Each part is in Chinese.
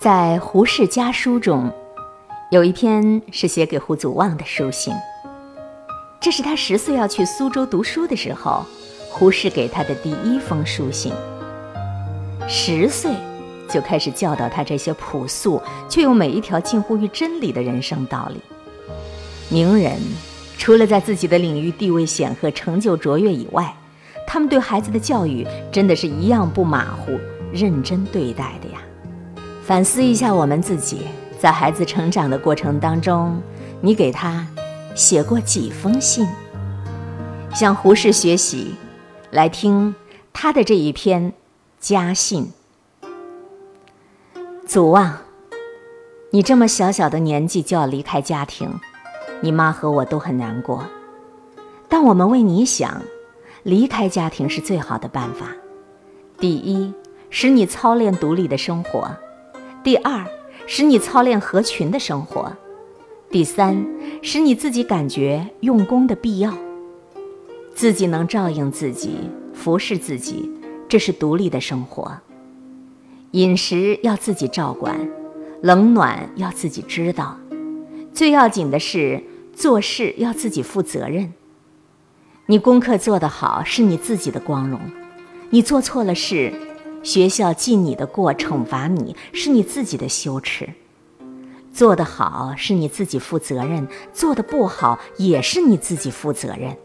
在《胡适家书》中，有一篇是写给胡祖望的书信。这是他十岁要去苏州读书的时候，胡适给他的第一封书信。十岁就开始教导他这些朴素却又每一条近乎于真理的人生道理。名人除了在自己的领域地位显赫、成就卓越以外，他们对孩子的教育真的是一样不马虎、认真对待的呀。反思一下我们自己，在孩子成长的过程当中，你给他写过几封信？向胡适学习，来听他的这一篇家信。祖啊，你这么小小的年纪就要离开家庭，你妈和我都很难过，但我们为你想。离开家庭是最好的办法。第一，使你操练独立的生活；第二，使你操练合群的生活；第三，使你自己感觉用功的必要。自己能照应自己，服侍自己，这是独立的生活。饮食要自己照管，冷暖要自己知道。最要紧的是做事要自己负责任。你功课做得好是你自己的光荣，你做错了事，学校记你的过，惩罚你是你自己的羞耻。做得好是你自己负责任，做得不好也是你自己负责任。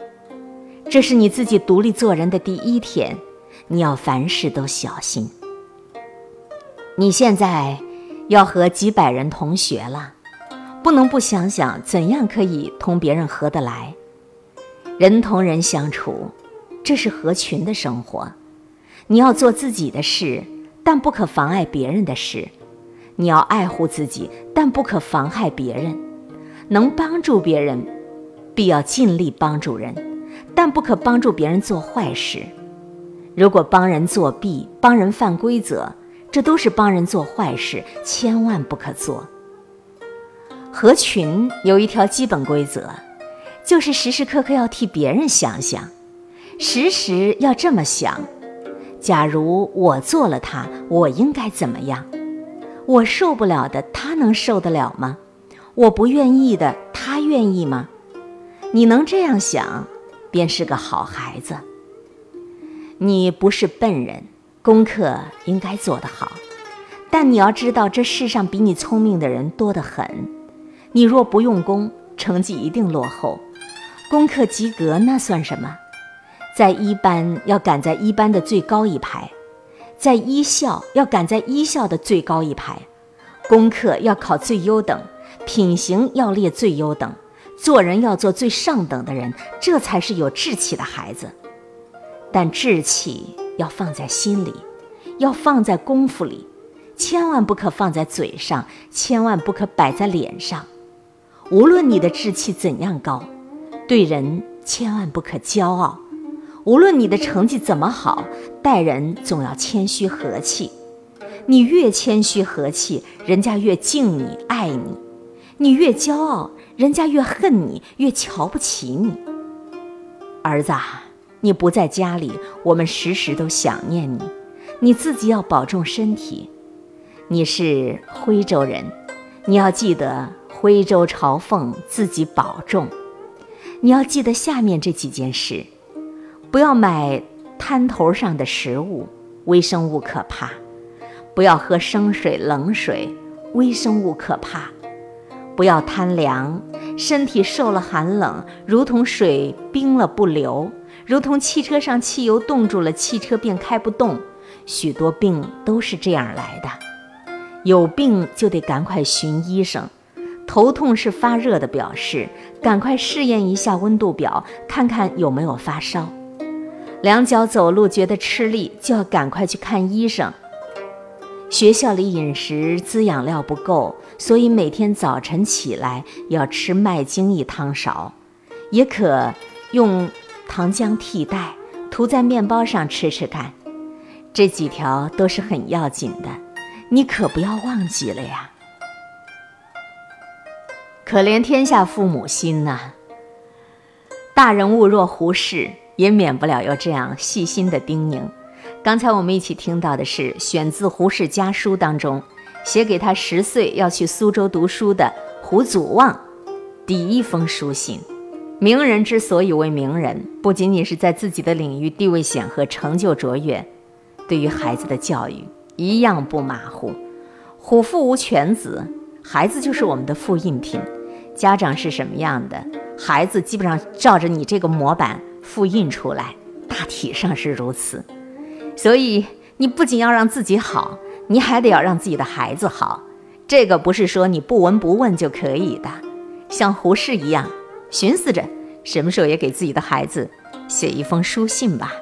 这是你自己独立做人的第一天，你要凡事都小心。你现在要和几百人同学了，不能不想想怎样可以同别人合得来。人同人相处，这是合群的生活。你要做自己的事，但不可妨碍别人的事；你要爱护自己，但不可妨害别人。能帮助别人，必要尽力帮助人，但不可帮助别人做坏事。如果帮人作弊、帮人犯规则，这都是帮人做坏事，千万不可做。合群有一条基本规则。就是时时刻刻要替别人想想，时时要这么想：假如我做了他，我应该怎么样？我受不了的，他能受得了吗？我不愿意的，他愿意吗？你能这样想，便是个好孩子。你不是笨人，功课应该做得好，但你要知道，这世上比你聪明的人多得很。你若不用功，成绩一定落后。功课及格那算什么？在一班要赶在一班的最高一排，在一校要赶在一校的最高一排，功课要考最优等，品行要列最优等，做人要做最上等的人，这才是有志气的孩子。但志气要放在心里，要放在功夫里，千万不可放在嘴上，千万不可摆在脸上。无论你的志气怎样高。对人千万不可骄傲，无论你的成绩怎么好，待人总要谦虚和气。你越谦虚和气，人家越敬你爱你；你越骄傲，人家越恨你，越瞧不起你。儿子，你不在家里，我们时时都想念你。你自己要保重身体。你是徽州人，你要记得徽州朝奉，自己保重。你要记得下面这几件事：不要买摊头上的食物，微生物可怕；不要喝生水、冷水，微生物可怕；不要贪凉，身体受了寒冷，如同水冰了不流，如同汽车上汽油冻住了，汽车便开不动。许多病都是这样来的，有病就得赶快寻医生。头痛是发热的表示，赶快试验一下温度表，看看有没有发烧。两脚走路觉得吃力，就要赶快去看医生。学校里饮食滋养料不够，所以每天早晨起来要吃麦精一汤勺，也可用糖浆替代，涂在面包上吃吃看。这几条都是很要紧的，你可不要忘记了呀。可怜天下父母心呐！大人物若胡适，也免不了有这样细心的叮咛。刚才我们一起听到的是选自《胡适家书》当中写给他十岁要去苏州读书的胡祖望第一封书信。名人之所以为名人，不仅仅是在自己的领域地位显赫、成就卓越，对于孩子的教育一样不马虎。虎父无犬子，孩子就是我们的复印品。家长是什么样的，孩子基本上照着你这个模板复印出来，大体上是如此。所以你不仅要让自己好，你还得要让自己的孩子好。这个不是说你不闻不问就可以的，像胡适一样。寻思着什么时候也给自己的孩子写一封书信吧。